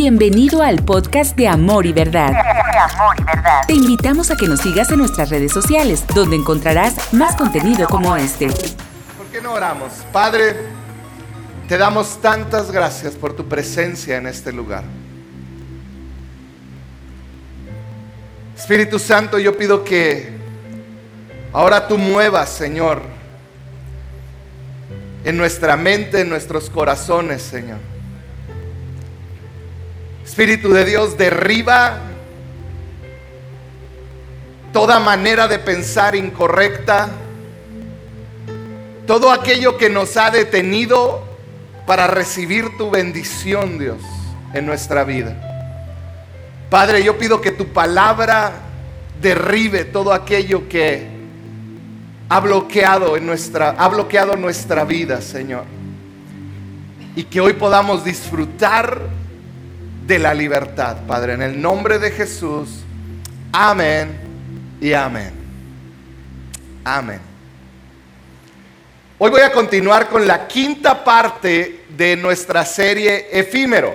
Bienvenido al podcast de Amor y Verdad. Te invitamos a que nos sigas en nuestras redes sociales, donde encontrarás más contenido como este. ¿Por qué no oramos? Padre, te damos tantas gracias por tu presencia en este lugar. Espíritu Santo, yo pido que ahora tú muevas, Señor, en nuestra mente, en nuestros corazones, Señor. Espíritu de Dios, derriba toda manera de pensar incorrecta, todo aquello que nos ha detenido para recibir tu bendición, Dios, en nuestra vida. Padre, yo pido que tu palabra derribe todo aquello que ha bloqueado en nuestra ha bloqueado nuestra vida, Señor. Y que hoy podamos disfrutar de la libertad, Padre, en el nombre de Jesús. Amén y amén. Amén. Hoy voy a continuar con la quinta parte de nuestra serie Efímero.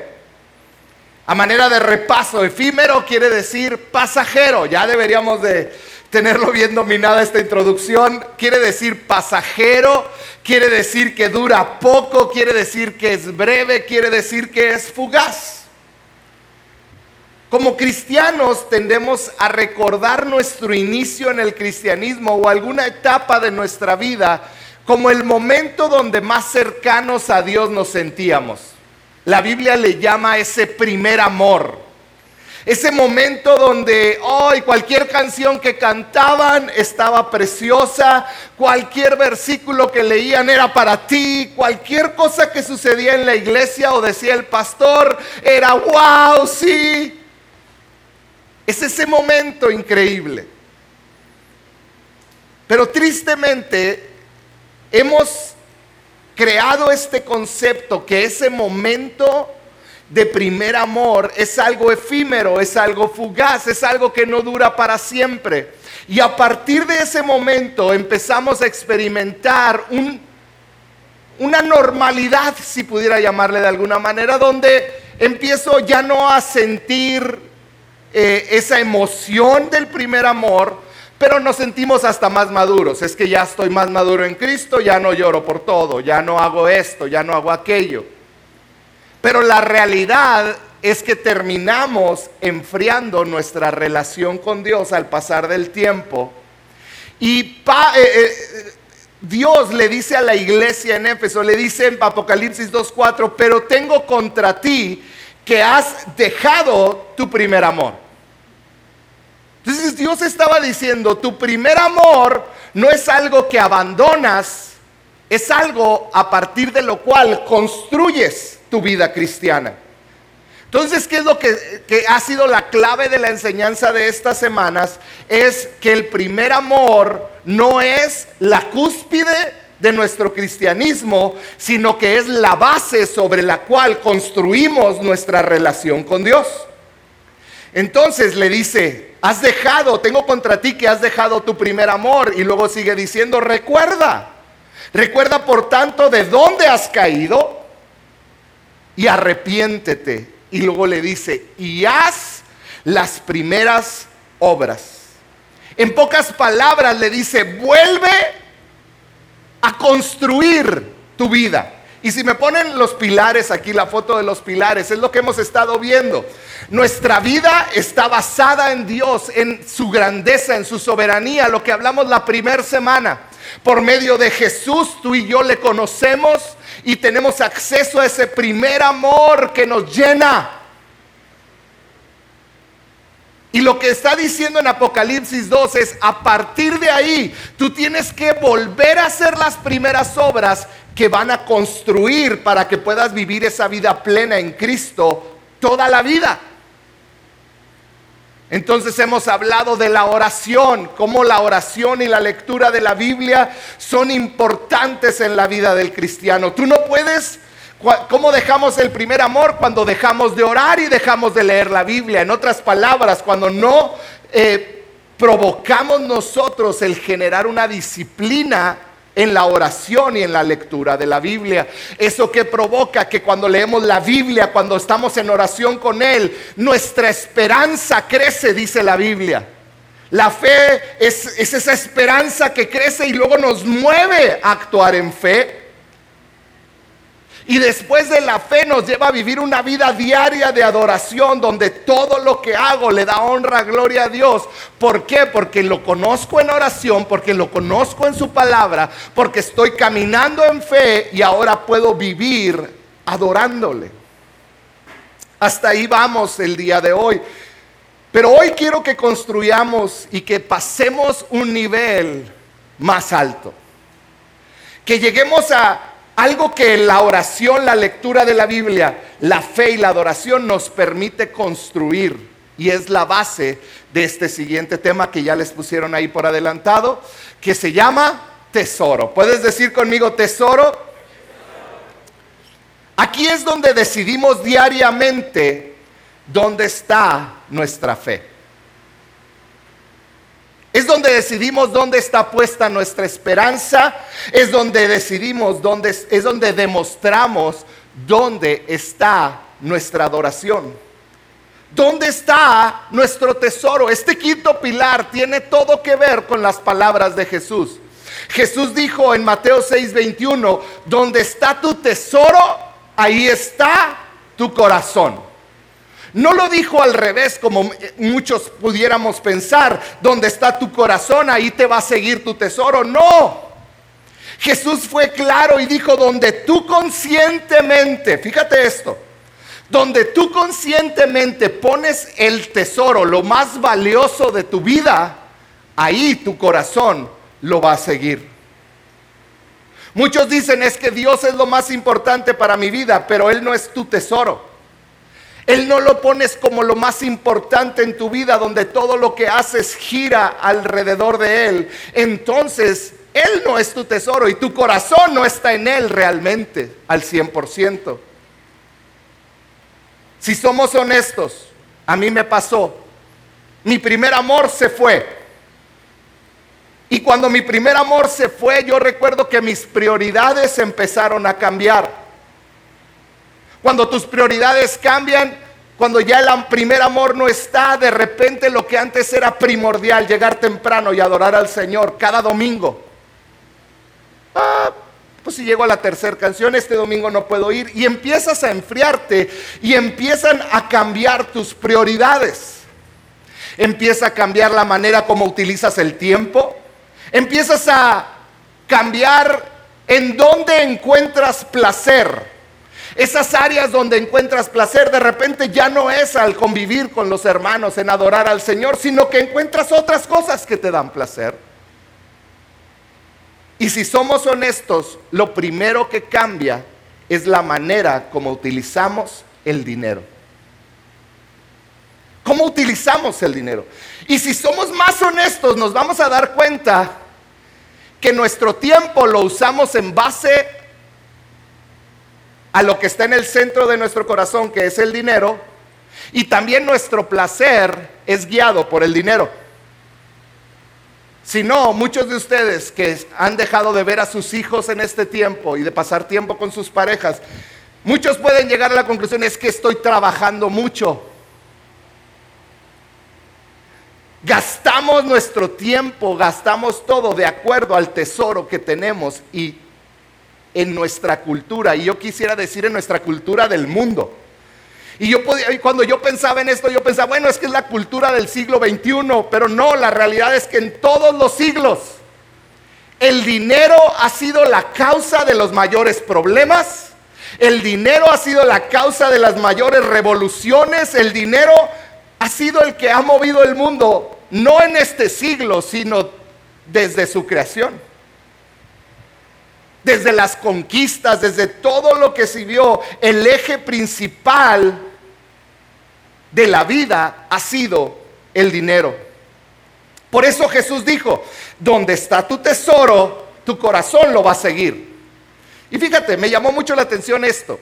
A manera de repaso, efímero quiere decir pasajero. Ya deberíamos de tenerlo bien dominada esta introducción. Quiere decir pasajero, quiere decir que dura poco, quiere decir que es breve, quiere decir que es fugaz. Como cristianos tendemos a recordar nuestro inicio en el cristianismo o alguna etapa de nuestra vida como el momento donde más cercanos a Dios nos sentíamos. La Biblia le llama ese primer amor. Ese momento donde hoy cualquier canción que cantaban estaba preciosa, cualquier versículo que leían era para ti, cualquier cosa que sucedía en la iglesia o decía el pastor era wow, sí. Es ese momento increíble. Pero tristemente hemos creado este concepto que ese momento de primer amor es algo efímero, es algo fugaz, es algo que no dura para siempre. Y a partir de ese momento empezamos a experimentar una normalidad, si pudiera llamarle de alguna manera, donde empiezo ya no a sentir eh, esa emoción del primer amor, pero nos sentimos hasta más maduros. Es que ya estoy más maduro en Cristo, ya no lloro por todo, ya no hago esto, ya no hago aquello. Pero la realidad es que terminamos enfriando nuestra relación con Dios al pasar del tiempo. Y eh, eh, Dios le dice a la iglesia en Éfeso, le dice en Apocalipsis 2.4, pero tengo contra ti que has dejado tu primer amor. Entonces Dios estaba diciendo, tu primer amor no es algo que abandonas, es algo a partir de lo cual construyes tu vida cristiana. Entonces, ¿qué es lo que, que, ha sido la clave de la enseñanza de estas semanas? Es que el primer amor no es la cúspide de nuestro cristianismo, sino que es la base sobre la cual construimos nuestra relación con Dios. Entonces le dice, has dejado, tengo contra ti que has dejado tu primer amor. Y luego sigue diciendo, recuerda, recuerda por tanto de dónde has caído y arrepiéntete. Y luego le dice, y haz las primeras obras. En pocas palabras le dice, vuelve a construir tu vida. Y si me ponen los pilares aquí, la foto de los pilares, es lo que hemos estado viendo. Nuestra vida está basada en Dios, en su grandeza, en su soberanía, lo que hablamos la primera semana. Por medio de Jesús, tú y yo le conocemos y tenemos acceso a ese primer amor que nos llena. Y lo que está diciendo en Apocalipsis 2 es, a partir de ahí, tú tienes que volver a hacer las primeras obras que van a construir para que puedas vivir esa vida plena en Cristo toda la vida. Entonces hemos hablado de la oración, cómo la oración y la lectura de la Biblia son importantes en la vida del cristiano. Tú no puedes, ¿cómo dejamos el primer amor? Cuando dejamos de orar y dejamos de leer la Biblia. En otras palabras, cuando no eh, provocamos nosotros el generar una disciplina en la oración y en la lectura de la Biblia. Eso que provoca que cuando leemos la Biblia, cuando estamos en oración con Él, nuestra esperanza crece, dice la Biblia. La fe es, es esa esperanza que crece y luego nos mueve a actuar en fe. Y después de la fe nos lleva a vivir una vida diaria de adoración donde todo lo que hago le da honra, gloria a Dios. ¿Por qué? Porque lo conozco en oración, porque lo conozco en su palabra, porque estoy caminando en fe y ahora puedo vivir adorándole. Hasta ahí vamos el día de hoy. Pero hoy quiero que construyamos y que pasemos un nivel más alto. Que lleguemos a algo que la oración, la lectura de la Biblia, la fe y la adoración nos permite construir y es la base de este siguiente tema que ya les pusieron ahí por adelantado, que se llama tesoro. ¿Puedes decir conmigo tesoro? Aquí es donde decidimos diariamente dónde está nuestra fe. Es donde decidimos dónde está puesta nuestra esperanza, es donde decidimos dónde es donde demostramos dónde está nuestra adoración. ¿Dónde está nuestro tesoro? Este quinto pilar tiene todo que ver con las palabras de Jesús. Jesús dijo en Mateo 6:21, donde está tu tesoro, ahí está tu corazón. No lo dijo al revés como muchos pudiéramos pensar, donde está tu corazón, ahí te va a seguir tu tesoro. No. Jesús fue claro y dijo, donde tú conscientemente, fíjate esto, donde tú conscientemente pones el tesoro, lo más valioso de tu vida, ahí tu corazón lo va a seguir. Muchos dicen es que Dios es lo más importante para mi vida, pero Él no es tu tesoro. Él no lo pones como lo más importante en tu vida, donde todo lo que haces gira alrededor de Él. Entonces, Él no es tu tesoro y tu corazón no está en Él realmente al 100%. Si somos honestos, a mí me pasó. Mi primer amor se fue. Y cuando mi primer amor se fue, yo recuerdo que mis prioridades empezaron a cambiar. Cuando tus prioridades cambian, cuando ya el primer amor no está, de repente lo que antes era primordial, llegar temprano y adorar al Señor cada domingo. Ah, pues si llego a la tercera canción, este domingo no puedo ir. Y empiezas a enfriarte y empiezan a cambiar tus prioridades. Empieza a cambiar la manera como utilizas el tiempo. Empiezas a cambiar en dónde encuentras placer. Esas áreas donde encuentras placer de repente ya no es al convivir con los hermanos, en adorar al Señor, sino que encuentras otras cosas que te dan placer. Y si somos honestos, lo primero que cambia es la manera como utilizamos el dinero. ¿Cómo utilizamos el dinero? Y si somos más honestos, nos vamos a dar cuenta que nuestro tiempo lo usamos en base a lo que está en el centro de nuestro corazón, que es el dinero, y también nuestro placer es guiado por el dinero. Si no, muchos de ustedes que han dejado de ver a sus hijos en este tiempo y de pasar tiempo con sus parejas, muchos pueden llegar a la conclusión es que estoy trabajando mucho. Gastamos nuestro tiempo, gastamos todo de acuerdo al tesoro que tenemos y en nuestra cultura, y yo quisiera decir en nuestra cultura del mundo. Y yo podía, y cuando yo pensaba en esto, yo pensaba, bueno, es que es la cultura del siglo XXI, pero no, la realidad es que en todos los siglos el dinero ha sido la causa de los mayores problemas, el dinero ha sido la causa de las mayores revoluciones, el dinero ha sido el que ha movido el mundo, no en este siglo, sino desde su creación desde las conquistas, desde todo lo que sirvió, el eje principal de la vida ha sido el dinero. Por eso Jesús dijo, donde está tu tesoro, tu corazón lo va a seguir. Y fíjate, me llamó mucho la atención esto.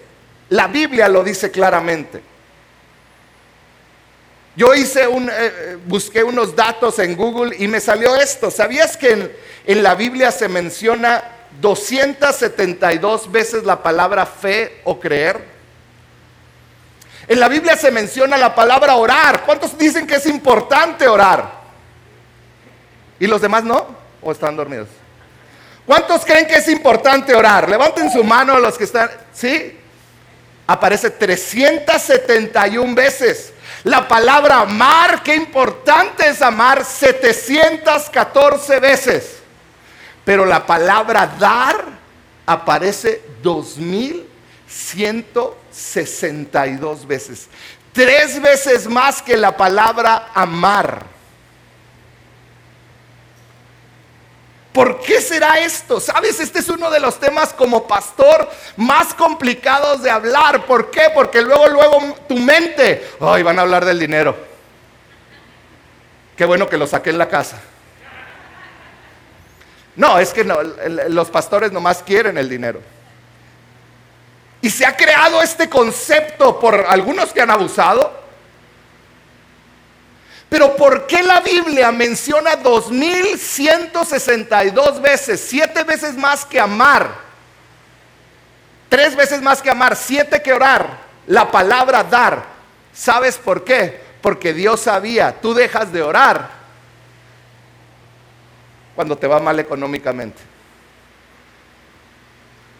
La Biblia lo dice claramente. Yo hice un, eh, eh, busqué unos datos en Google y me salió esto. ¿Sabías que en, en la Biblia se menciona 272 veces la palabra fe o creer? En la Biblia se menciona la palabra orar. ¿Cuántos dicen que es importante orar? ¿Y los demás no? ¿O están dormidos? ¿Cuántos creen que es importante orar? Levanten su mano los que están. ¿Sí? Aparece 371 veces. La palabra amar, qué importante es amar, 714 veces. Pero la palabra dar aparece 2162 veces. Tres veces más que la palabra amar. ¿Por qué será esto? Sabes, este es uno de los temas como pastor más complicados de hablar. ¿Por qué? Porque luego, luego tu mente, ay, van a hablar del dinero. Qué bueno que lo saqué en la casa. No, es que los pastores nomás quieren el dinero. Y se ha creado este concepto por algunos que han abusado, pero ¿por qué la Biblia menciona 2162 veces, siete veces más que amar, tres veces más que amar, siete que orar, la palabra dar? ¿Sabes por qué? Porque Dios sabía, tú dejas de orar cuando te va mal económicamente.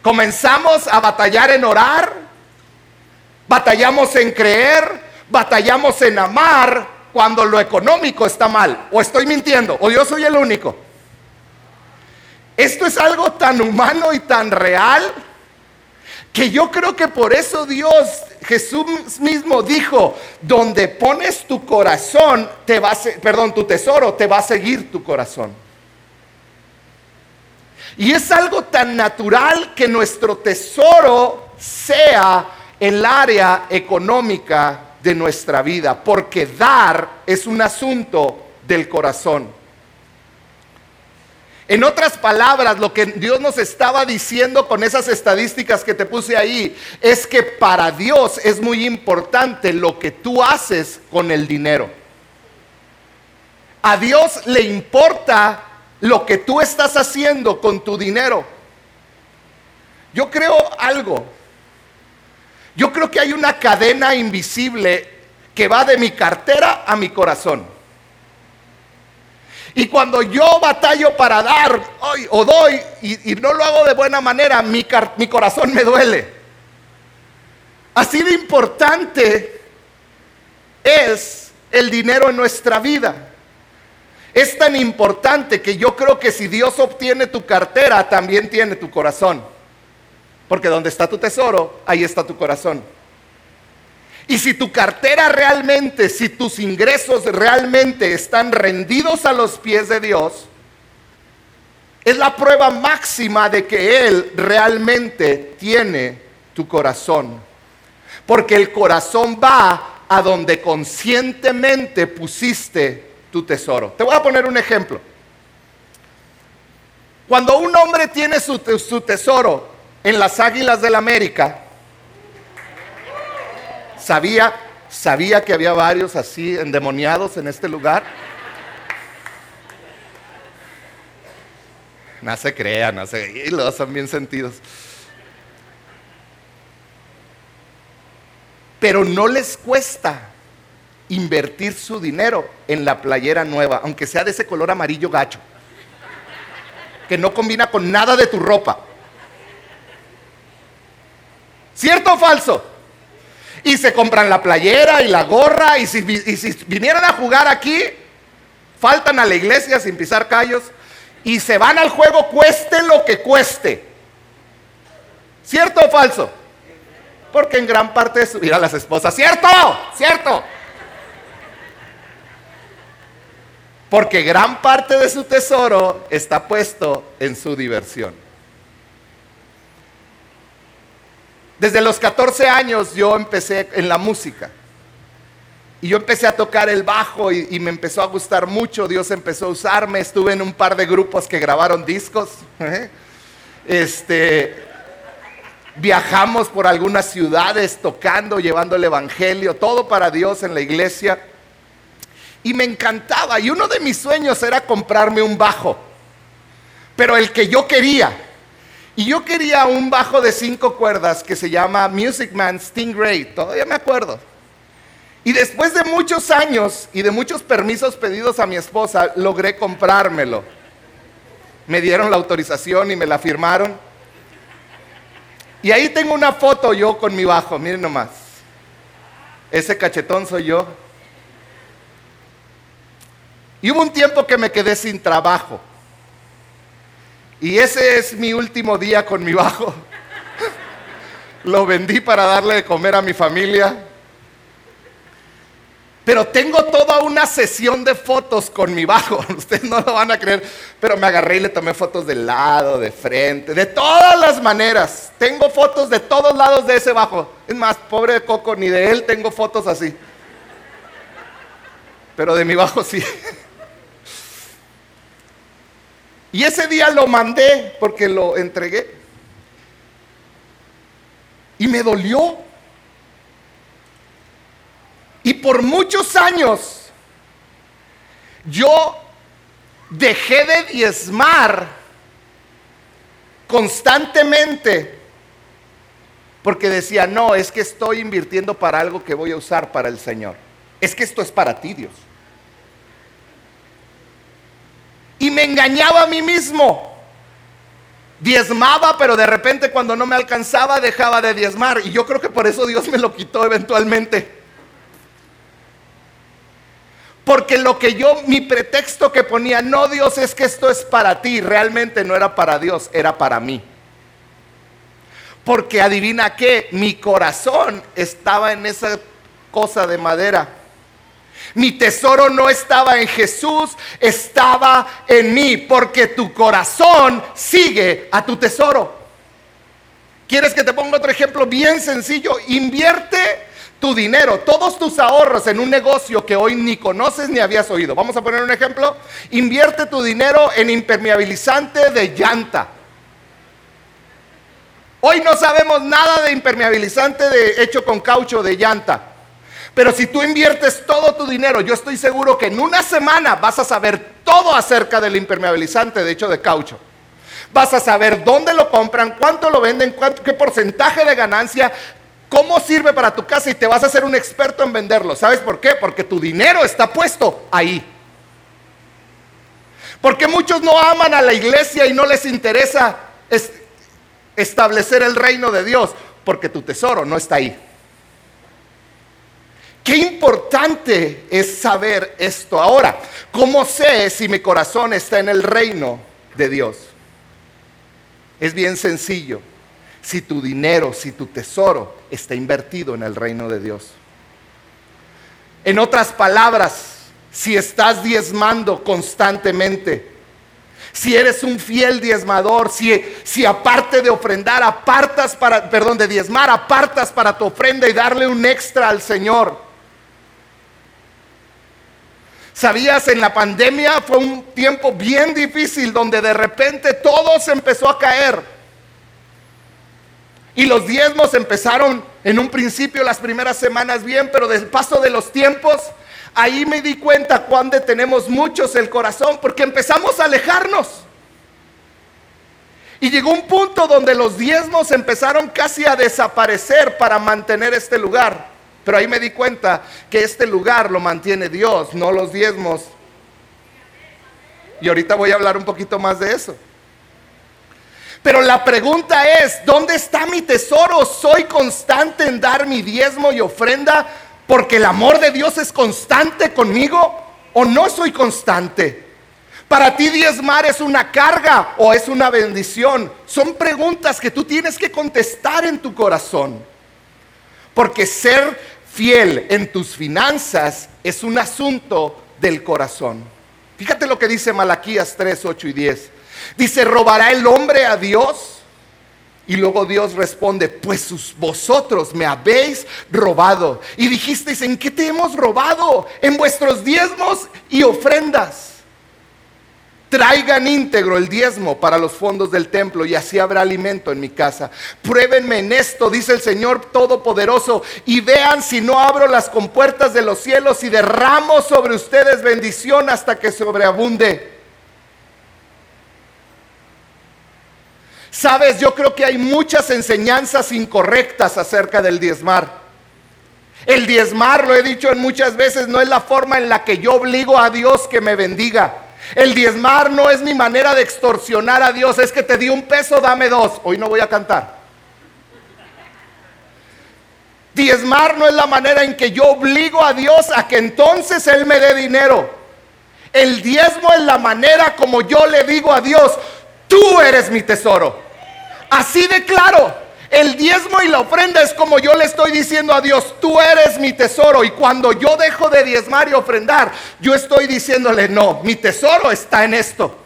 Comenzamos a batallar en orar, batallamos en creer, batallamos en amar cuando lo económico está mal. O estoy mintiendo, o yo soy el único. Esto es algo tan humano y tan real que yo creo que por eso Dios, Jesús mismo dijo, donde pones tu corazón, te va a, perdón, tu tesoro, te va a seguir tu corazón. Y es algo tan natural que nuestro tesoro sea el área económica de nuestra vida, porque dar es un asunto del corazón. En otras palabras, lo que Dios nos estaba diciendo con esas estadísticas que te puse ahí, es que para Dios es muy importante lo que tú haces con el dinero. A Dios le importa lo que tú estás haciendo con tu dinero. Yo creo algo, yo creo que hay una cadena invisible que va de mi cartera a mi corazón. Y cuando yo batallo para dar o doy y, no lo hago de buena manera, mi, mi corazón me duele. Así de importante es el dinero en nuestra vida. Es tan importante que yo creo que si Dios obtiene tu cartera, también tiene tu corazón. Porque donde está tu tesoro, ahí está tu corazón. Y si tu cartera realmente, si tus ingresos realmente están rendidos a los pies de Dios, es la prueba máxima de que Él realmente tiene tu corazón. Porque el corazón va a donde conscientemente pusiste tu tesoro. Te voy a poner un ejemplo. Cuando un hombre tiene su, su tesoro en las Águilas del la América, sabía, sabía que había varios así endemoniados en este lugar. No se crean, no se, y los son bien sentidos. Pero no les cuesta invertir su dinero en la playera nueva, aunque sea de ese color amarillo gacho, que no combina con nada de tu ropa. ¿Cierto o falso? Y se compran la playera y la gorra y si, vinieran a jugar aquí, faltan a la iglesia sin pisar callos y se van al juego cueste lo que cueste. ¿Cierto o falso? Porque en gran parte es subir a las esposas. ¿Cierto? ¿Cierto? Porque gran parte de su tesoro está puesto en su diversión. Desde los 14 años yo empecé en la música. Y yo empecé a tocar el bajo y, me empezó a gustar mucho. Dios empezó a usarme. Estuve en un par de grupos que grabaron discos. ¿eh? Este, viajamos por algunas ciudades tocando, llevando el evangelio, todo para Dios en la iglesia. Y me encantaba. Y uno de mis sueños era comprarme un bajo. Pero el que yo quería Y yo quería un bajo de cinco cuerdas que se llama Music Man Stingray, todavía me acuerdo. Y después de muchos años y de muchos permisos pedidos a mi esposa, logré comprármelo. Me dieron la autorización y me la firmaron. Y ahí tengo una foto yo con mi bajo, miren nomás. Ese cachetón soy yo. Y hubo un tiempo que me quedé sin trabajo. Y ese es mi último día con mi bajo. Lo vendí para darle de comer a mi familia. Pero tengo toda una sesión de fotos con mi bajo. Ustedes no lo van a creer. Pero me agarré y le tomé fotos de lado, de frente, de todas las maneras. Tengo fotos de todos lados de ese bajo. Es más, pobre Coco, ni de él tengo fotos así. Pero de mi bajo sí. Y ese día lo mandé porque lo entregué. Y me dolió. Y por muchos años yo dejé de diezmar constantemente porque decía, no, es que estoy invirtiendo para algo que voy a usar para el Señor. Es que esto es para ti, Dios. Y me engañaba a mí mismo. Diezmaba, pero de repente cuando no me alcanzaba dejaba de diezmar. Y yo creo que por eso Dios me lo quitó eventualmente. Porque lo que yo, mi pretexto que ponía, no Dios es que esto es para ti, realmente no era para Dios, era para mí. Porque adivina qué, mi corazón estaba en esa cosa de madera. Mi tesoro no estaba en Jesús, estaba en mí, porque tu corazón sigue a tu tesoro. ¿Quieres que te ponga otro ejemplo bien sencillo? Invierte tu dinero, todos tus ahorros en un negocio que hoy ni conoces ni habías oído. Vamos a poner un ejemplo. Invierte tu dinero en impermeabilizante de llanta. Hoy no sabemos nada de impermeabilizante de, hecho con caucho de llanta. Pero si tú inviertes todo tu dinero, yo estoy seguro que en una semana vas a saber todo acerca del impermeabilizante de hecho de caucho. Vas a saber dónde lo compran, cuánto lo venden, qué porcentaje de ganancia, cómo sirve para tu casa y te vas a hacer un experto en venderlo. ¿Sabes por qué? Porque tu dinero está puesto ahí. Porque muchos no aman a la iglesia y no les interesa establecer el reino de Dios, porque tu tesoro no está ahí. Qué importante es saber esto. Ahora, ¿cómo sé si mi corazón está en el reino de Dios? Es bien sencillo si tu dinero, si tu tesoro está invertido en el reino de Dios. En otras palabras, si estás diezmando constantemente, si eres un fiel diezmador, si, si aparte de ofrendar, apartas para, perdón, de diezmar, apartas para tu ofrenda y darle un extra al Señor. Sabías, en la pandemia fue un tiempo bien difícil donde de repente todo se empezó a caer. Y los diezmos empezaron en un principio las primeras semanas bien, pero del paso de los tiempos, ahí me di cuenta cuando tenemos muchos el corazón, porque empezamos a alejarnos. Y llegó un punto donde los diezmos empezaron casi a desaparecer para mantener este lugar. Pero ahí me di cuenta que este lugar lo mantiene Dios, no los diezmos. Y ahorita voy a hablar un poquito más de eso. Pero la pregunta es, ¿dónde está mi tesoro? ¿Soy constante en dar mi diezmo y ofrenda porque el amor de Dios es constante conmigo o no soy constante? Para ti diezmar es una carga o es una bendición. Son preguntas que tú tienes que contestar en tu corazón. Porque ser fiel en tus finanzas es un asunto del corazón. Fíjate lo que dice Malaquías 3, 8 y 10. Dice, ¿robará el hombre a Dios? Y luego Dios responde, pues vosotros me habéis robado. Y dijisteis, ¿en qué te hemos robado? En vuestros diezmos y ofrendas. Traigan íntegro el diezmo para los fondos del templo y así habrá alimento en mi casa. Pruébenme en esto, dice el Señor Todopoderoso, y vean si no abro las compuertas de los cielos y derramo sobre ustedes bendición hasta que sobreabunde. Sabes, yo creo que hay muchas enseñanzas incorrectas acerca del diezmar. El diezmar, lo he dicho en muchas veces, no es la forma en la que yo obligo a Dios que me bendiga. El diezmar no es mi manera de extorsionar a Dios, es que te di un peso, dame dos. Hoy no voy a cantar. Diezmar no es la manera en que yo obligo a Dios a que entonces Él me dé dinero. El diezmo es la manera como yo le digo a Dios, tú eres mi tesoro. Así de claro. El diezmo y la ofrenda es como yo le estoy diciendo a Dios, tú eres mi tesoro. Y cuando yo dejo de diezmar y ofrendar, yo estoy diciéndole, no, mi tesoro está en esto.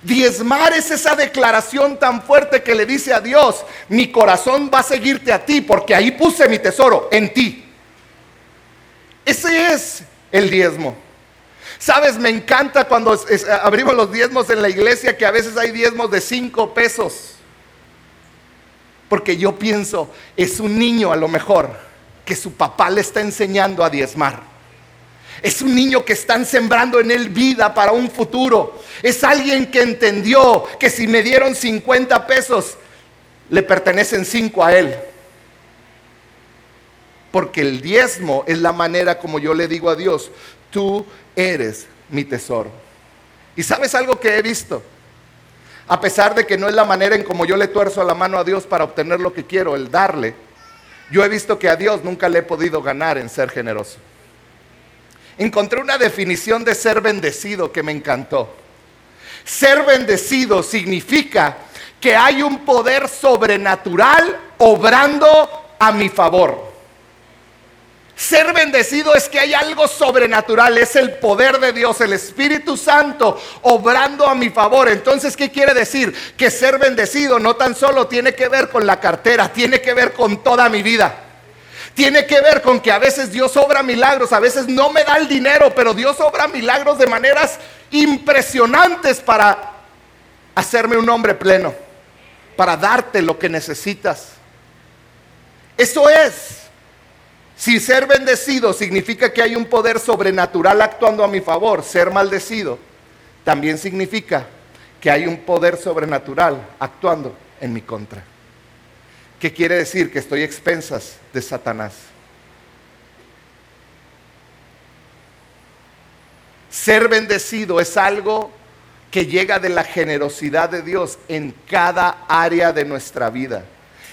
Diezmar es esa declaración tan fuerte que le dice a Dios, mi corazón va a seguirte a ti porque ahí puse mi tesoro, en ti. Ese es el diezmo. Sabes, me encanta cuando abrimos los diezmos en la iglesia que a veces hay diezmos de cinco pesos. Porque yo pienso, es un niño a lo mejor que su papá le está enseñando a diezmar. Es un niño que están sembrando en él vida para un futuro. Es alguien que entendió que si me dieron 50 pesos, le pertenecen 5 a él. Porque el diezmo es la manera como yo le digo a Dios, tú eres mi tesoro. ¿Y sabes algo que he visto? A pesar de que no es la manera en como yo le tuerzo la mano a Dios para obtener lo que quiero, el darle, yo he visto que a Dios nunca le he podido ganar en ser generoso. Encontré una definición de ser bendecido que me encantó. Ser bendecido significa que hay un poder sobrenatural obrando a mi favor. Ser bendecido es que hay algo sobrenatural, es el poder de Dios, el Espíritu Santo obrando a mi favor. Entonces, ¿qué quiere decir? Que ser bendecido no tan solo tiene que ver con la cartera, tiene que ver con toda mi vida. Tiene que ver con que a veces Dios obra milagros, a veces no me da el dinero, pero Dios obra milagros de maneras impresionantes para hacerme un hombre pleno, para darte lo que necesitas. Eso es si ser bendecido significa que hay un poder sobrenatural actuando a mi favor, ser maldecido también significa que hay un poder sobrenatural actuando en mi contra. ¿Qué quiere decir? Que estoy expensas de Satanás. Ser bendecido es algo que llega de la generosidad de Dios en cada área de nuestra vida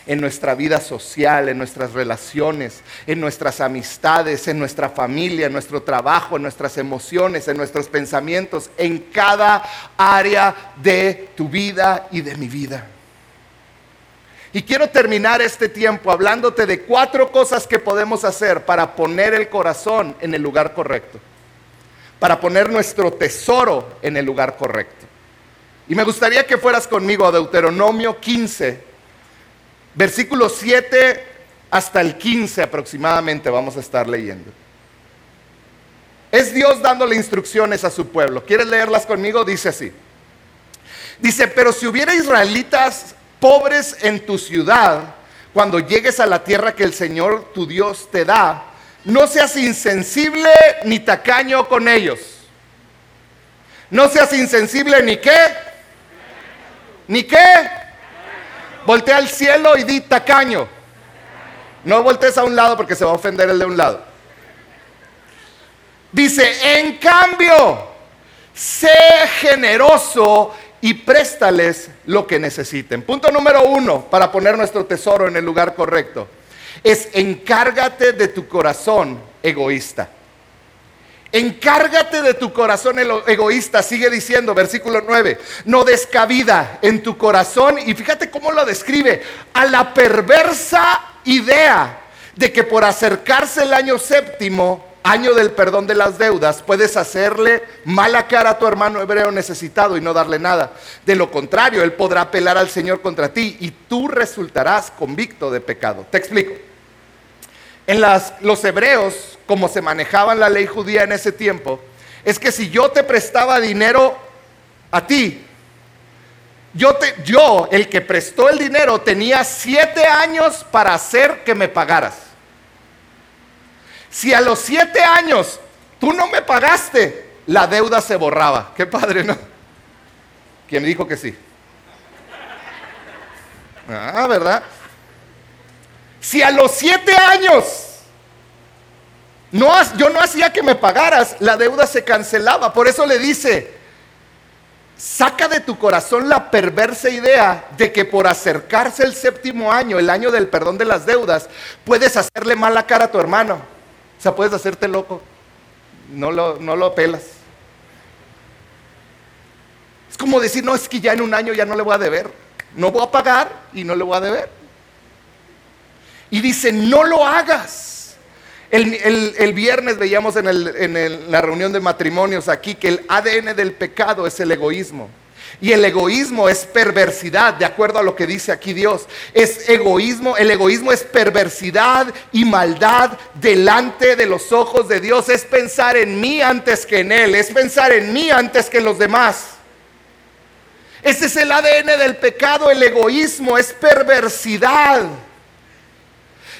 en nuestra vida social, en nuestras relaciones, en nuestras amistades, en nuestra familia, en nuestro trabajo, en nuestras emociones, en nuestros pensamientos, en cada área de tu vida y de mi vida. Y quiero terminar este tiempo hablándote de cuatro cosas que podemos hacer para poner el corazón en el lugar correcto, para poner nuestro tesoro en el lugar correcto. Y me gustaría que fueras conmigo a Deuteronomio 15, Versículo 7 hasta el 15 aproximadamente vamos a estar leyendo. Es Dios dándole instrucciones a su pueblo. ¿Quieres leerlas conmigo? Dice así. Dice, pero si hubiera israelitas pobres en tu ciudad, cuando llegues a la tierra que el Señor tu Dios te da, no seas insensible ni tacaño con ellos. No seas insensible ni qué. Ni qué Voltea al cielo y di tacaño. No voltees a un lado porque se va a ofender el de un lado. Dice, en cambio, sé generoso y préstales lo que necesiten. Punto número uno para poner nuestro tesoro en el lugar correcto es encárgate de tu corazón egoísta. Encárgate de tu corazón egoísta, sigue diciendo, versículo 9, no descabida en tu corazón, y fíjate cómo lo describe, a la perversa idea de que por acercarse el año séptimo, año del perdón de las deudas, puedes hacerle mala cara a tu hermano hebreo necesitado y no darle nada. De lo contrario, él podrá apelar al Señor contra ti y tú resultarás convicto de pecado. Te explico. En los hebreos, como se manejaba la ley judía en ese tiempo, es que si yo te prestaba dinero a ti, yo, te, yo, el que prestó el dinero, tenía siete años para hacer que me pagaras. Si a los siete años tú no me pagaste, la deuda se borraba. Qué padre, ¿no? ¿Quién dijo que sí? Ah, ¿verdad? Si a los siete años no, yo no hacía que me pagaras, la deuda se cancelaba. Por eso le dice, saca de tu corazón la perversa idea de que por acercarse el séptimo año, el año del perdón de las deudas, puedes hacerle mala cara a tu hermano. O sea, puedes hacerte loco. No lo, no lo pelas. Es como decir, no, es que ya en un año ya no le voy a deber. No voy a pagar y no le voy a deber. Y dice, no lo hagas. El, viernes veíamos en, en la reunión de matrimonios aquí que el ADN del pecado es el egoísmo. Y el egoísmo es perversidad, de acuerdo a lo que dice aquí Dios. Es egoísmo, el egoísmo es perversidad y maldad delante de los ojos de Dios. Es pensar en mí antes que en Él, es pensar en mí antes que en los demás. Ese es el ADN del pecado, el egoísmo, es perversidad.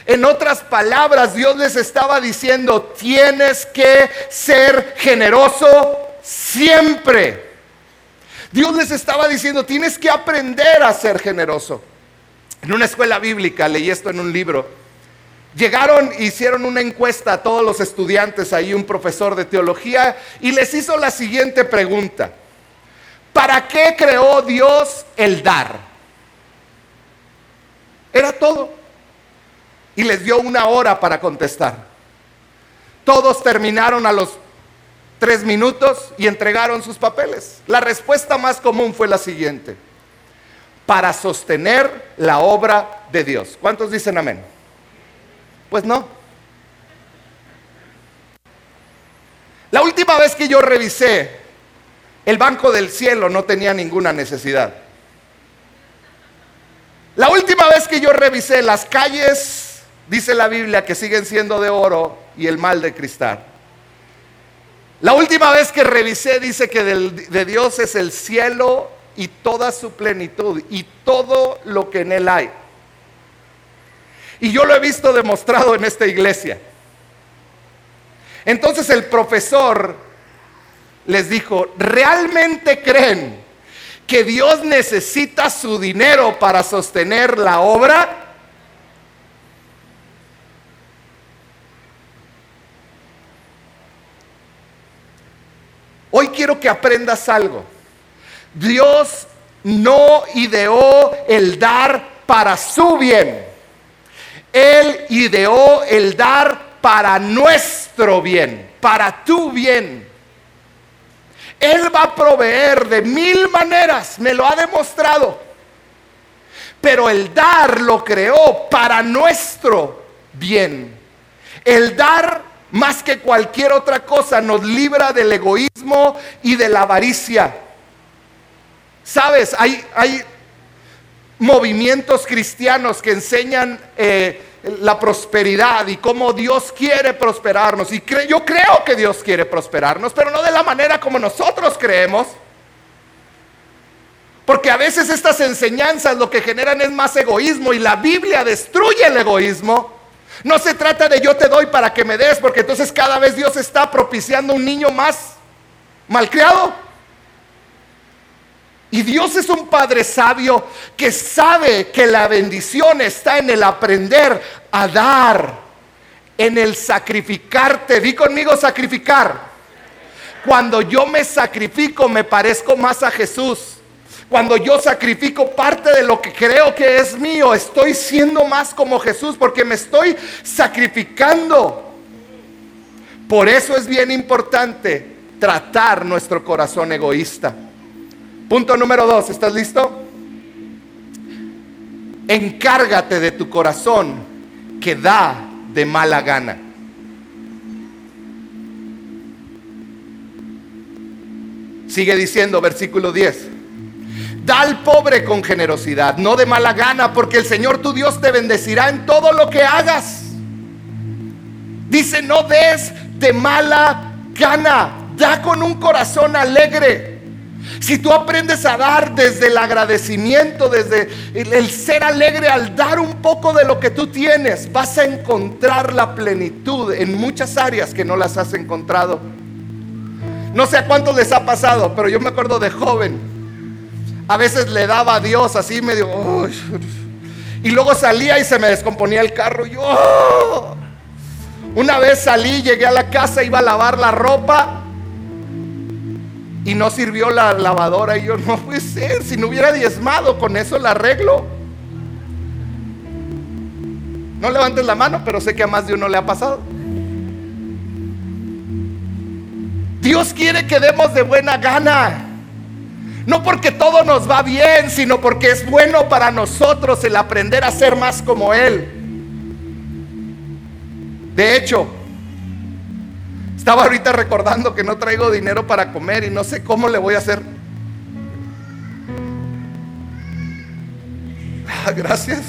En otras palabras, Dios les estaba diciendo, tienes que ser generoso siempre. Dios les estaba diciendo, tienes que aprender a ser generoso. En una escuela bíblica, leí esto en un libro, llegaron, hicieron una encuesta a todos los estudiantes, ahí un profesor de teología, y les hizo la siguiente pregunta. ¿Para qué creó Dios el dar? Era todo. Y les dio una hora para contestar. Todos terminaron a los tres minutos y entregaron sus papeles. La respuesta más común fue la siguiente. Para sostener la obra de Dios. ¿Cuántos dicen amén? Pues no. La última vez que yo revisé el Banco del Cielo no tenía ninguna necesidad. La última vez que yo revisé las calles, dice la Biblia que siguen siendo de oro y el mal de cristal. La última vez que revisé dice que de Dios es el cielo y toda su plenitud y todo lo que en él hay. Y yo lo he visto demostrado en esta iglesia. Entonces el profesor les dijo, ¿realmente creen que Dios necesita su dinero para sostener la obra? Hoy quiero que aprendas algo. Dios no ideó el dar para su bien. Él ideó el dar para nuestro bien, para tu bien. Él va a proveer de mil maneras, me lo ha demostrado. Pero el dar lo creó para nuestro bien. El dar más que cualquier otra cosa nos libra del egoísmo y de la avaricia. Sabes, hay, hay movimientos cristianos que enseñan eh, la prosperidad y cómo Dios quiere prosperarnos. Y yo creo que Dios quiere prosperarnos, pero no de la manera como nosotros creemos. Porque a veces estas enseñanzas lo que generan es más egoísmo y la Biblia destruye el egoísmo. No se trata de yo te doy para que me des, porque entonces cada vez Dios está propiciando un niño más malcriado. Y Dios es un Padre sabio que sabe que la bendición está en el aprender a dar, en el sacrificarte. Di conmigo sacrificar. Cuando yo me sacrifico me parezco más a Jesús. Cuando yo sacrifico parte de lo que creo que es mío, estoy siendo más como Jesús porque me estoy sacrificando. Por eso es bien importante tratar nuestro corazón egoísta. Punto número dos, ¿estás listo? Encárgate de tu corazón que da de mala gana. Sigue diciendo versículo 10. Da al pobre con generosidad, no de mala gana, porque el Señor tu Dios te bendecirá en todo lo que hagas. Dice, no des de mala gana, da con un corazón alegre. Si tú aprendes a dar desde el agradecimiento, desde el, ser alegre al dar un poco de lo que tú tienes, vas a encontrar la plenitud en muchas áreas que no las has encontrado. No sé a cuántos les ha pasado, pero yo me acuerdo de joven. A veces le daba a Dios así medio... y luego salía y se me descomponía el carro. Yo, ¡oh! Una vez salí, llegué a la casa, iba a lavar la ropa y no sirvió la lavadora. Y yo, no puede ser, si no hubiera diezmado, con eso la arreglo. No levantes la mano, pero sé que a más de uno le ha pasado. Dios quiere que demos de buena gana. No porque todo nos va bien, sino porque es bueno para nosotros el aprender a ser más como Él. De hecho, estaba ahorita recordando que no traigo dinero para comer y no sé cómo le voy a hacer. Ah, gracias.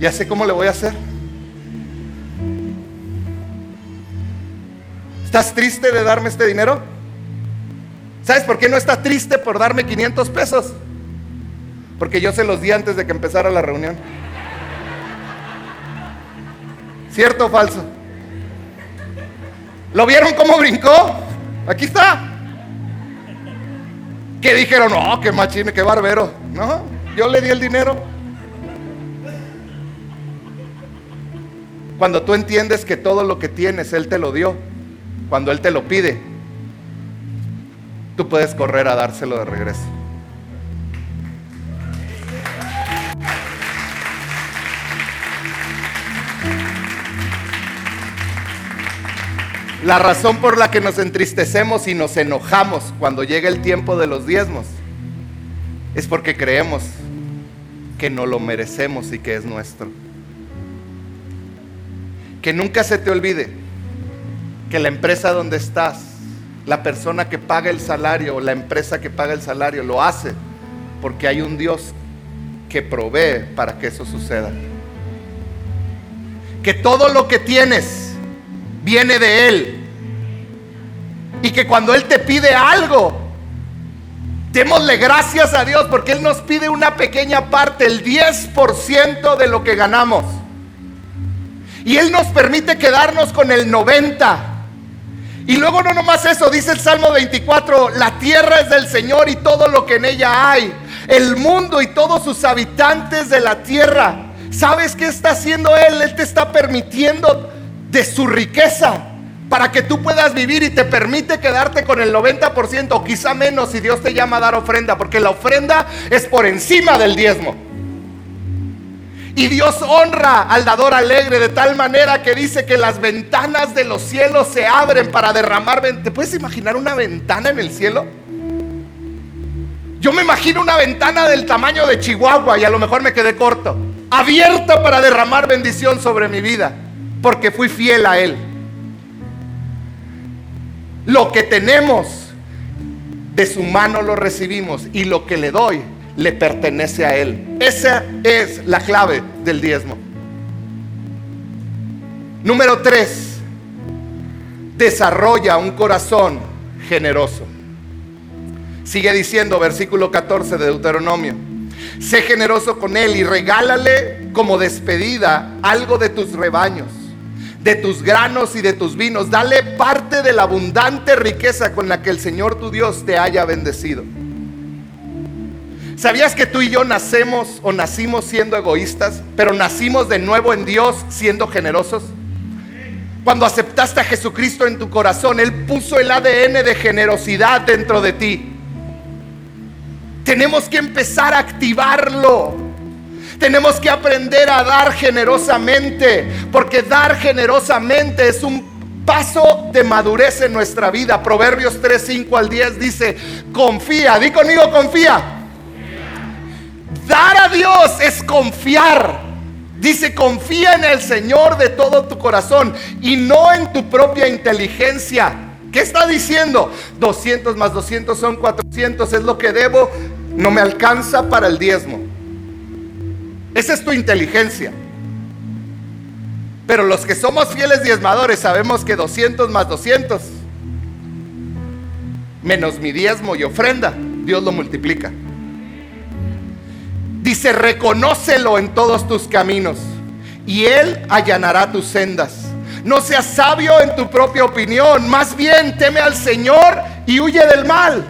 Ya sé cómo le voy a hacer. ¿Estás triste de darme este dinero? ¿Sabes por qué no estás triste por darme 500 pesos? Porque yo se los di antes de que empezara la reunión. ¿Cierto o falso? ¿Lo vieron cómo brincó? Aquí está. Que dijeron, no, qué machine, qué barbero. No, yo le di el dinero. Cuando tú entiendes que todo lo que tienes, Él te lo dio. Cuando Él te lo pide, tú puedes correr a dárselo de regreso. La razón por la que nos entristecemos y nos enojamos cuando llega el tiempo de los diezmos es porque creemos que no lo merecemos y que es nuestro. Que nunca se te olvide que la empresa donde estás, la persona que paga el salario o la empresa que paga el salario lo hace porque hay un Dios que provee para que eso suceda. Que todo lo que tienes viene de Él. Y que cuando Él te pide algo, démosle gracias a Dios porque Él nos pide una pequeña parte, el 10% de lo que ganamos. Y Él nos permite quedarnos con el 90%. Y luego no nomás eso, dice el Salmo 24, la tierra es del Señor y todo lo que en ella hay, el mundo y todos sus habitantes de la tierra. ¿Sabes qué está haciendo Él? Él te está permitiendo de su riqueza para que tú puedas vivir y te permite quedarte con el 90% o quizá menos si Dios te llama a dar ofrenda, porque la ofrenda es por encima del diezmo. Y Dios honra al dador alegre de tal manera que dice que las ventanas de los cielos se abren para derramar. ¿Te puedes imaginar una ventana en el cielo? Yo me imagino una ventana del tamaño de Chihuahua y a lo mejor me quedé corto. Abierta para derramar bendición sobre mi vida porque fui fiel a Él. Lo que tenemos de su mano lo recibimos y lo que le doy le pertenece a Él. Esa es la clave del diezmo. Número tres, desarrolla un corazón generoso. Sigue diciendo versículo 14 de Deuteronomio. Sé generoso con él y regálale como despedida algo de tus rebaños de tus granos y de tus vinos. Dale parte de la abundante riqueza con la que el Señor tu Dios te haya bendecido. ¿Sabías que tú y yo nacemos o nacimos siendo egoístas, pero nacimos de nuevo en Dios siendo generosos? Cuando aceptaste a Jesucristo en tu corazón, Él puso el ADN de generosidad dentro de ti. Tenemos que empezar a activarlo. Tenemos que aprender a dar generosamente, porque dar generosamente es un paso de madurez en nuestra vida. Proverbios 3, 5 al 10 dice, confía, di conmigo, confía. Dar a Dios es confiar. Dice, confía en el Señor de todo tu corazón y no en tu propia inteligencia. ¿Qué está diciendo? 200 más 200 son 400, es lo que debo, no me alcanza para el diezmo. Esa es tu inteligencia. Pero los que somos fieles diezmadores sabemos que 200 más 200 menos mi diezmo y ofrenda, Dios lo multiplica. Dice, reconócelo en todos tus caminos y Él allanará tus sendas. No seas sabio en tu propia opinión, más bien teme al Señor y huye del mal.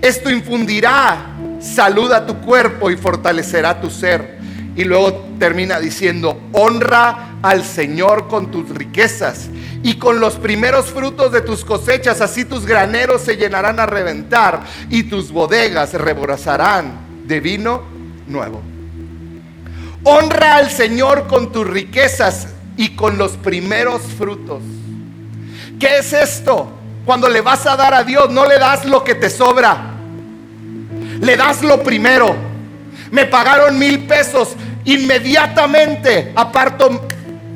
Esto infundirá salud a tu cuerpo y fortalecerá tu ser. Y luego termina diciendo, honra al Señor con tus riquezas y con los primeros frutos de tus cosechas, así tus graneros se llenarán a reventar y tus bodegas rebosarán de vino nuevo. Honra al Señor con tus riquezas y con los primeros frutos. ¿Qué es esto? Cuando le vas a dar a Dios, no le das lo que te sobra. Le das lo primero. Me pagaron mil pesos. Inmediatamente aparto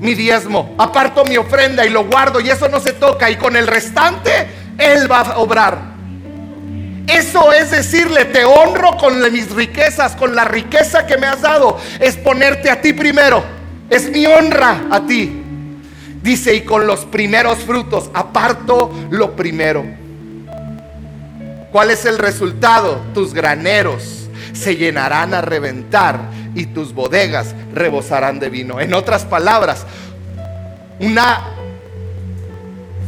mi diezmo, aparto mi ofrenda y lo guardo y eso no se toca. Y con el restante, Él va a obrar. Eso es decirle, te honro con mis riquezas, con la riqueza que me has dado. Es ponerte a ti primero. Es mi honra a ti. Dice, y con los primeros frutos, aparto lo primero. ¿Cuál es el resultado? Tus graneros se llenarán a reventar y tus bodegas rebosarán de vino. En otras palabras, una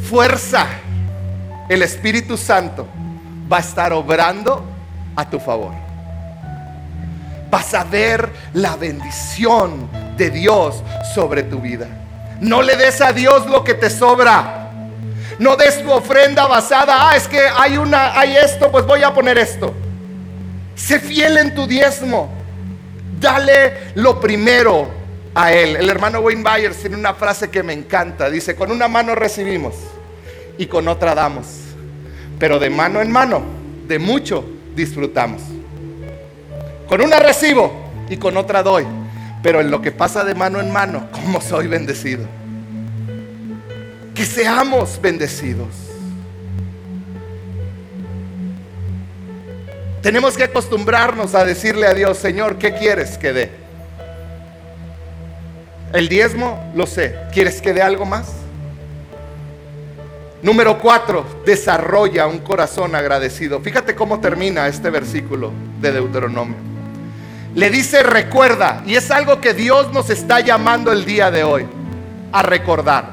fuerza, el Espíritu Santo va a estar obrando a tu favor. Vas a ver la bendición de Dios sobre tu vida. No le des a Dios lo que te sobra. No des tu ofrenda basada, ah, es que hay una, hay esto, pues voy a poner esto. Sé fiel en tu diezmo. Dale lo primero a Él. El hermano Wayne Byers tiene una frase que me encanta. Dice, con una mano recibimos y con otra damos. Pero de mano en mano, de mucho disfrutamos. Con una recibo y con otra doy. Pero en lo que pasa de mano en mano, como soy bendecido. Que seamos bendecidos. Tenemos que acostumbrarnos a decirle a Dios, Señor, ¿qué quieres que dé? El diezmo, lo sé. ¿Quieres que dé algo más? Número cuatro, desarrolla un corazón agradecido. Fíjate cómo termina este versículo de Deuteronomio le dice recuerda. Y es algo que Dios nos está llamando el día de hoy a recordar.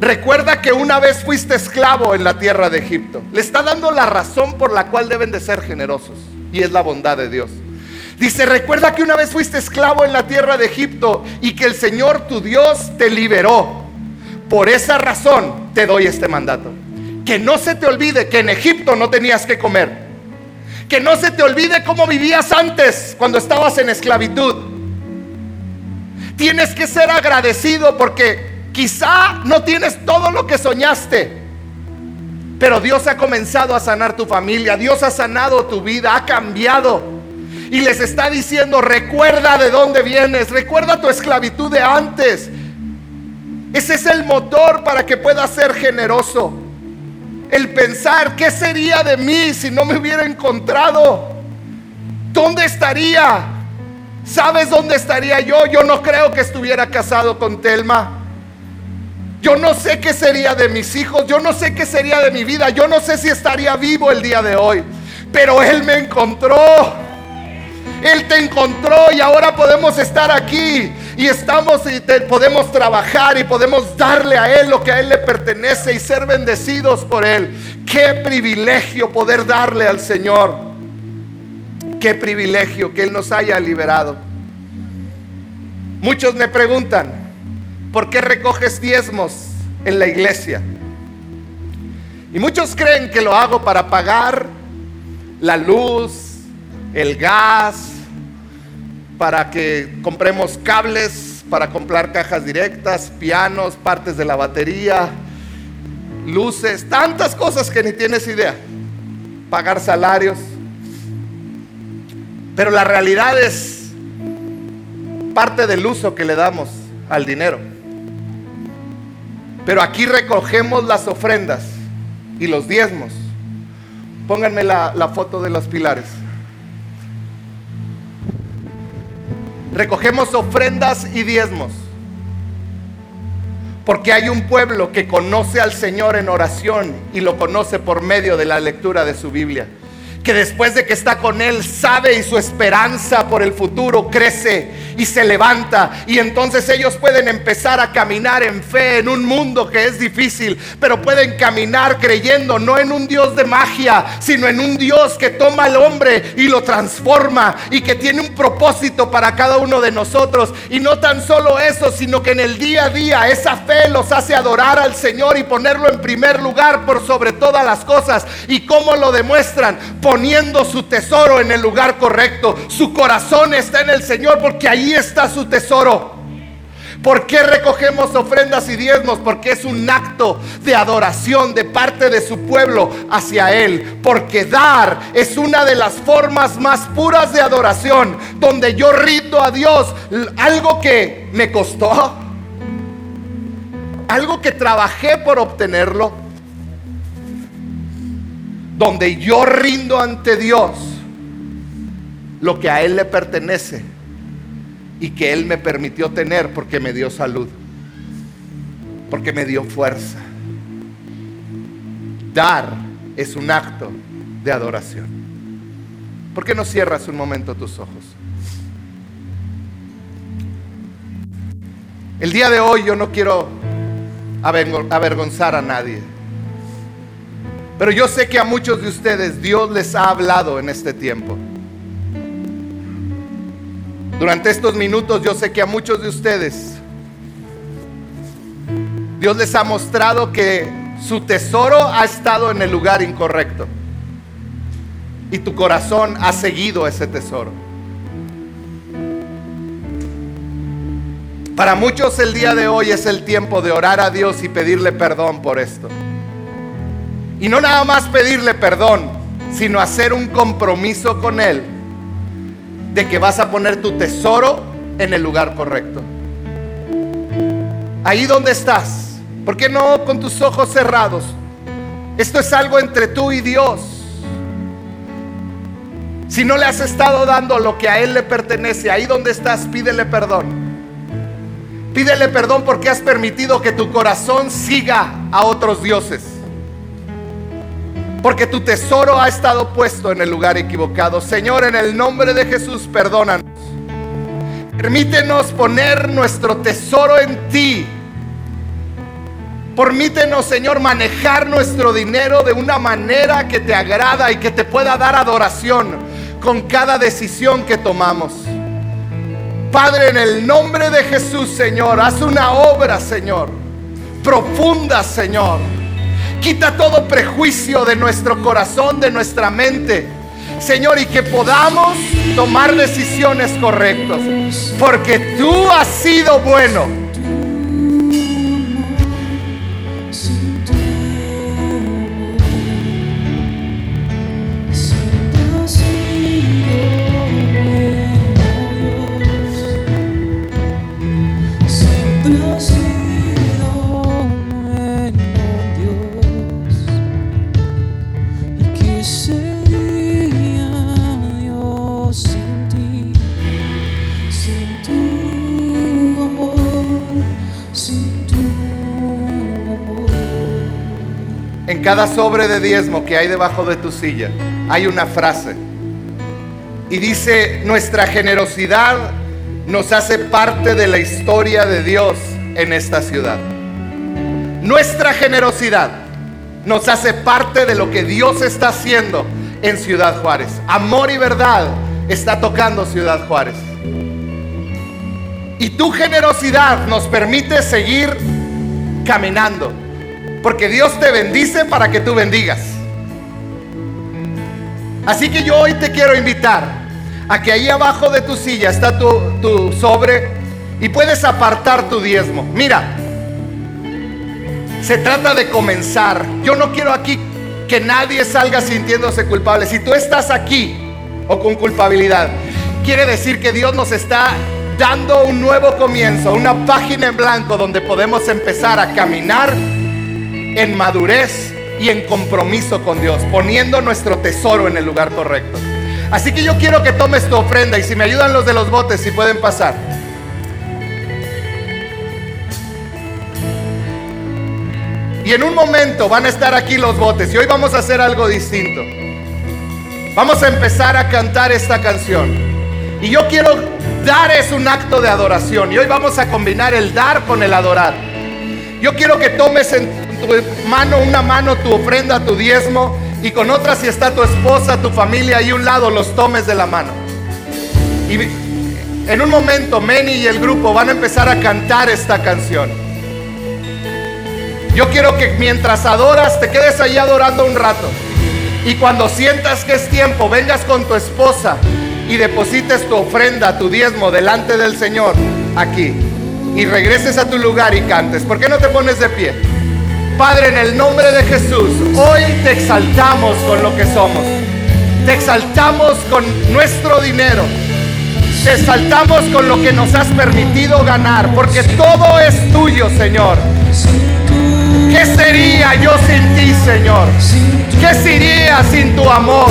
Recuerda que una vez fuiste esclavo en la tierra de Egipto. Le está dando la razón por la cual deben de ser generosos. Y es la bondad de Dios. Dice, recuerda que una vez fuiste esclavo en la tierra de Egipto y que el Señor tu Dios te liberó. Por esa razón te doy este mandato. Que no se te olvide que en Egipto no tenías que comer que no se te olvide cómo vivías antes cuando estabas en esclavitud. Tienes que ser agradecido porque quizá no tienes todo lo que soñaste. Pero Dios ha comenzado a sanar tu familia, Dios ha sanado tu vida, ha cambiado. Y les está diciendo, recuerda de dónde vienes, recuerda tu esclavitud de antes. Ese es el motor para que puedas ser generoso el pensar, ¿qué sería de mí si no me hubiera encontrado? ¿Dónde estaría? ¿Sabes dónde estaría yo? Yo no creo que estuviera casado con Telma. Yo no sé qué sería de mis hijos, yo no sé qué sería de mi vida, yo no sé si estaría vivo el día de hoy. Pero Él me encontró. Él te encontró y ahora podemos estar aquí y estamos y podemos trabajar y podemos darle a Él lo que a Él le pertenece y ser bendecidos por Él. Qué privilegio poder darle al Señor. Qué privilegio que Él nos haya liberado. Muchos me preguntan, ¿por qué recoges diezmos en la iglesia? Y muchos creen que lo hago para pagar la luz, el gas, para que compremos cables, para comprar cajas directas, pianos, partes de la batería, luces, tantas cosas que ni tienes idea. Pagar salarios. Pero la realidad es parte del uso que le damos al dinero. Pero aquí recogemos las ofrendas y los diezmos. Pónganme la, la foto de los pilares. Recogemos ofrendas y diezmos. Porque hay un pueblo que conoce al Señor en oración y lo conoce por medio de la lectura de su Biblia. Que después de que está con Él sabe y su esperanza por el futuro crece y se levanta y entonces ellos pueden empezar a caminar en fe en un mundo que es difícil, pero pueden caminar creyendo no en un Dios de magia, sino en un Dios que toma al hombre y lo transforma y que tiene un propósito para cada uno de nosotros. Y no tan solo eso, sino que en el día a día esa fe los hace adorar al Señor y ponerlo en primer lugar por sobre todas las cosas. ¿Y cómo lo demuestran? Poniendo su tesoro en el lugar correcto. Su corazón está en el Señor porque ahí está su tesoro. ¿Por qué recogemos ofrendas y diezmos? Porque es un acto de adoración de parte de su pueblo hacia Él. Porque dar es una de las formas más puras de adoración, donde yo rindo a Dios algo que me costó, algo que trabajé por obtenerlo donde yo rindo ante Dios lo que a Él le pertenece y que Él me permitió tener porque me dio salud, porque me dio fuerza. Dar es un acto de adoración. ¿Por qué no cierras un momento tus ojos? El día de hoy yo no quiero avergonzar a nadie. Pero yo sé que a muchos de ustedes Dios les ha hablado en este tiempo. Durante estos minutos yo sé que a muchos de ustedes Dios les ha mostrado que su tesoro ha estado en el lugar incorrecto. Y tu corazón ha seguido ese tesoro. Para muchos el día de hoy es el tiempo de orar a Dios y pedirle perdón por esto. Y no nada más pedirle perdón, sino hacer un compromiso con Él de que vas a poner tu tesoro en el lugar correcto. Ahí donde estás, ¿por qué no con tus ojos cerrados? Esto es algo entre tú y Dios. Si no le has estado dando lo que a Él le pertenece, ahí donde estás, pídele perdón. Pídele perdón porque has permitido que tu corazón siga a otros dioses. Porque tu tesoro ha estado puesto en el lugar equivocado. Señor, en el nombre de Jesús, perdónanos. Permítenos poner nuestro tesoro en ti. Permítenos, Señor, manejar nuestro dinero de una manera que te agrada y que te pueda dar adoración con cada decisión que tomamos. Padre, en el nombre de Jesús, Señor, haz una obra, Señor, profunda, Señor Quita todo prejuicio de nuestro corazón, de nuestra mente. Señor, y que podamos tomar decisiones correctas. Porque tú has sido bueno. Cada sobre de diezmo que hay debajo de tu silla hay una frase. Y dice, nuestra generosidad nos hace parte de la historia de Dios en esta ciudad. Nuestra generosidad nos hace parte de lo que Dios está haciendo en Ciudad Juárez. Amor y verdad está tocando Ciudad Juárez. Y tu generosidad nos permite seguir caminando. Porque Dios te bendice para que tú bendigas. Así que yo hoy te quiero invitar a que ahí abajo de tu silla está tu, tu sobre y puedes apartar tu diezmo. Mira, se trata de comenzar. Yo no quiero aquí que nadie salga sintiéndose culpable. Si tú estás aquí o con culpabilidad, quiere decir que Dios nos está dando un nuevo comienzo, una página en blanco donde podemos empezar a caminar en madurez y en compromiso con Dios, poniendo nuestro tesoro en el lugar correcto. Así que yo quiero que tomes tu ofrenda y si me ayudan los de los botes, si pueden pasar. Y en un momento van a estar aquí los botes y hoy vamos a hacer algo distinto. Vamos a empezar a cantar esta canción. Y yo quiero dar es un acto de adoración. Y hoy vamos a combinar el dar con el adorar. Yo quiero que tomes en tu mano una mano tu ofrenda, tu diezmo. Y con otra si está tu esposa, tu familia y un lado los tomes de la mano. Y en un momento Meni y el grupo van a empezar a cantar esta canción. Yo quiero que mientras adoras te quedes ahí adorando un rato. Y cuando sientas que es tiempo, vengas con tu esposa y deposites tu ofrenda, tu diezmo delante del Señor aquí. Y regreses a tu lugar y cantes. ¿Por qué no te pones de pie? Padre, en el nombre de Jesús, hoy te exaltamos con lo que somos. Te exaltamos con nuestro dinero. Te exaltamos con lo que nos has permitido ganar, porque todo es tuyo, Señor. ¿Qué sería yo sin ti, Señor? ¿Qué sería sin tu amor?